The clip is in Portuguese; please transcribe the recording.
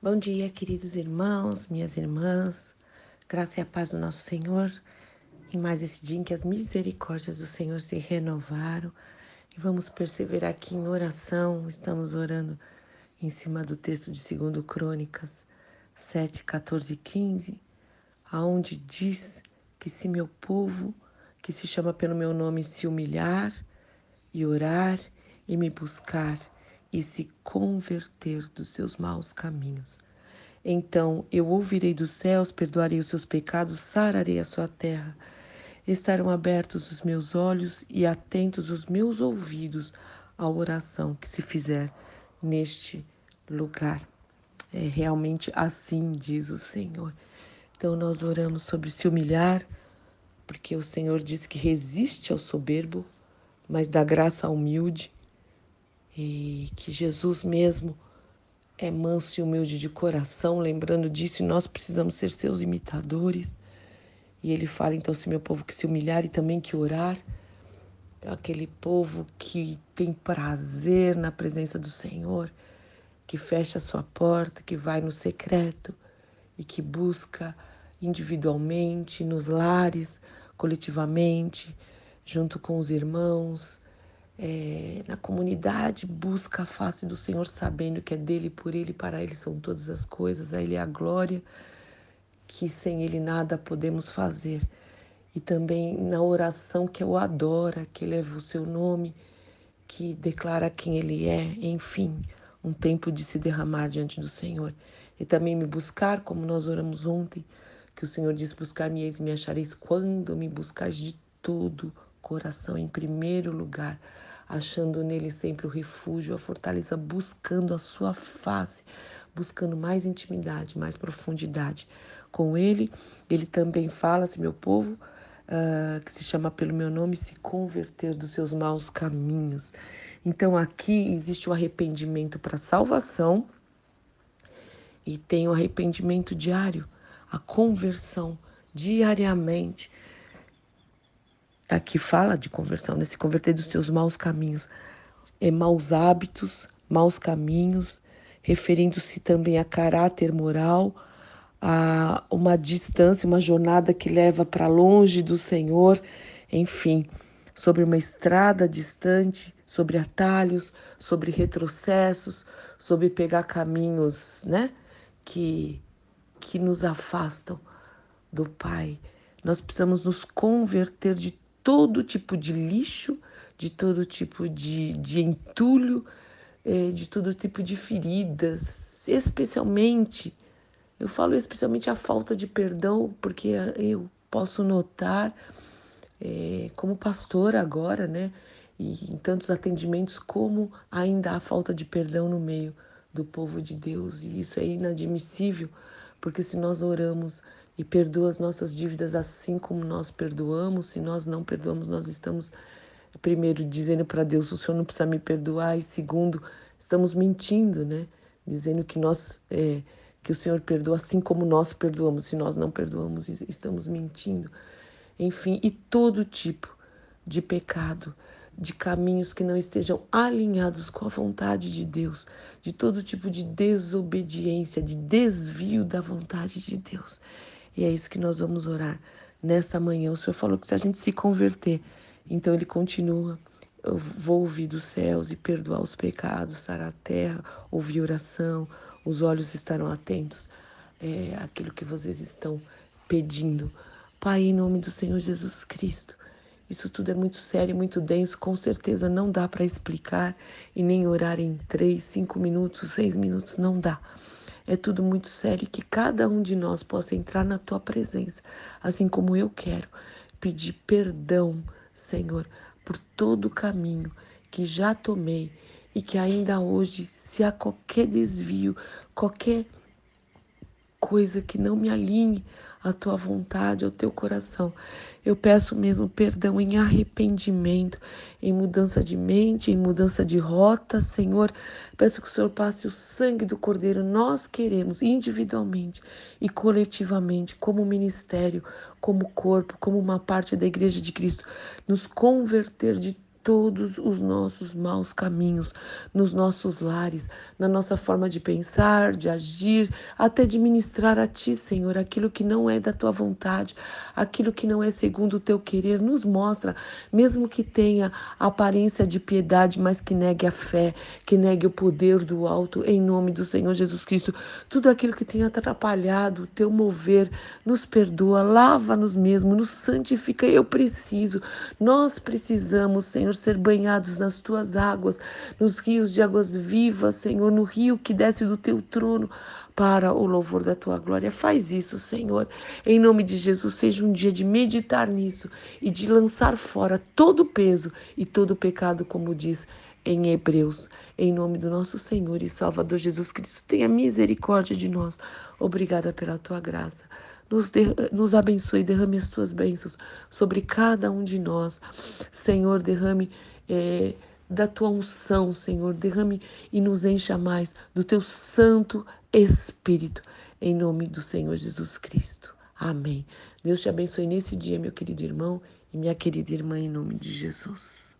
Bom dia, queridos irmãos, minhas irmãs. Graça e a paz do nosso Senhor. Em mais esse dia em que as misericórdias do Senhor se renovaram. E vamos perseverar aqui em oração. Estamos orando em cima do texto de 2 Crônicas 7, 14 e 15, aonde diz que se meu povo, que se chama pelo meu nome, se humilhar e orar e me buscar, e se converter dos seus maus caminhos. Então eu ouvirei dos céus, perdoarei os seus pecados, sararei a sua terra. Estarão abertos os meus olhos e atentos os meus ouvidos à oração que se fizer neste lugar. É realmente assim diz o Senhor. Então nós oramos sobre se humilhar, porque o Senhor diz que resiste ao soberbo, mas dá graça ao humilde e que Jesus mesmo é manso e humilde de coração, lembrando disso, e nós precisamos ser seus imitadores. E ele fala então, se meu povo que se humilhar e também que orar, aquele povo que tem prazer na presença do Senhor, que fecha a sua porta, que vai no secreto e que busca individualmente, nos lares, coletivamente, junto com os irmãos, é, na comunidade, busca a face do Senhor, sabendo que é dele, por ele, para ele são todas as coisas, a ele é a glória, que sem ele nada podemos fazer. E também na oração que o adora, que eleva o seu nome, que declara quem ele é, enfim, um tempo de se derramar diante do Senhor. E também me buscar, como nós oramos ontem, que o Senhor diz: Buscar-me eis, me achareis quando me buscares de todo coração, em primeiro lugar achando nele sempre o refúgio, a fortaleza, buscando a sua face, buscando mais intimidade, mais profundidade com ele. Ele também fala, se meu povo, uh, que se chama pelo meu nome, se converter dos seus maus caminhos. Então aqui existe o arrependimento para salvação e tem o arrependimento diário, a conversão diariamente aqui fala de conversão, né? Se converter dos seus maus caminhos, é, maus hábitos, maus caminhos, referindo-se também a caráter moral, a uma distância, uma jornada que leva para longe do Senhor, enfim, sobre uma estrada distante, sobre atalhos, sobre retrocessos, sobre pegar caminhos, né, que que nos afastam do Pai. Nós precisamos nos converter de todo tipo de lixo, de todo tipo de, de entulho, é, de todo tipo de feridas, especialmente, eu falo especialmente a falta de perdão, porque eu posso notar, é, como pastora agora, né, e em tantos atendimentos, como ainda há falta de perdão no meio do povo de Deus, e isso é inadmissível, porque se nós oramos e perdoa as nossas dívidas assim como nós perdoamos. Se nós não perdoamos, nós estamos, primeiro, dizendo para Deus: o Senhor não precisa me perdoar, e segundo, estamos mentindo, né? Dizendo que nós. É, que o Senhor perdoa assim como nós perdoamos. Se nós não perdoamos, estamos mentindo. Enfim, e todo tipo de pecado, de caminhos que não estejam alinhados com a vontade de Deus, de todo tipo de desobediência, de desvio da vontade de Deus. E é isso que nós vamos orar nesta manhã. O Senhor falou que se a gente se converter, então ele continua. Eu vou ouvir dos céus e perdoar os pecados, sarar a terra, ouvir oração, os olhos estarão atentos é, àquilo que vocês estão pedindo. Pai, em nome do Senhor Jesus Cristo, isso tudo é muito sério, muito denso, com certeza não dá para explicar e nem orar em três, cinco minutos, seis minutos, não dá. É tudo muito sério que cada um de nós possa entrar na tua presença, assim como eu quero pedir perdão, Senhor, por todo o caminho que já tomei e que ainda hoje, se há qualquer desvio, qualquer coisa que não me alinhe à tua vontade, ao teu coração. Eu peço mesmo perdão em arrependimento, em mudança de mente, em mudança de rota, Senhor. Peço que o Senhor passe o sangue do Cordeiro. Nós queremos individualmente e coletivamente, como ministério, como corpo, como uma parte da Igreja de Cristo, nos converter de todos os nossos maus caminhos, nos nossos lares, na nossa forma de pensar, de agir, até de ministrar a Ti, Senhor, aquilo que não é da Tua vontade, aquilo que não é segundo o Teu querer. Nos mostra, mesmo que tenha aparência de piedade, mas que negue a fé, que negue o poder do alto, em nome do Senhor Jesus Cristo. Tudo aquilo que tenha atrapalhado o Teu mover, nos perdoa, lava-nos mesmo, nos santifica. Eu preciso, nós precisamos, Senhor, ser banhados nas tuas águas, nos rios de águas vivas, Senhor, no rio que desce do teu trono para o louvor da tua glória. Faz isso, Senhor. Em nome de Jesus, seja um dia de meditar nisso e de lançar fora todo o peso e todo o pecado, como diz em Hebreus. Em nome do nosso Senhor e Salvador Jesus Cristo, tenha misericórdia de nós. Obrigada pela tua graça. Nos, de, nos abençoe, derrame as tuas bênçãos sobre cada um de nós. Senhor, derrame é, da tua unção, Senhor, derrame e nos encha mais do teu Santo Espírito, em nome do Senhor Jesus Cristo. Amém. Deus te abençoe nesse dia, meu querido irmão e minha querida irmã, em nome de Jesus.